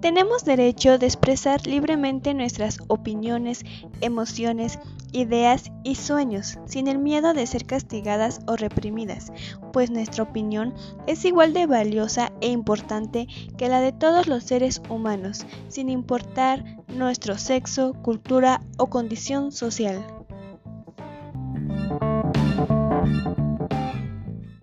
Tenemos derecho de expresar libremente nuestras opiniones, emociones, ideas y sueños, sin el miedo de ser castigadas o reprimidas, pues nuestra opinión es igual de valiosa e importante que la de todos los seres humanos, sin importar nuestro sexo, cultura o condición social.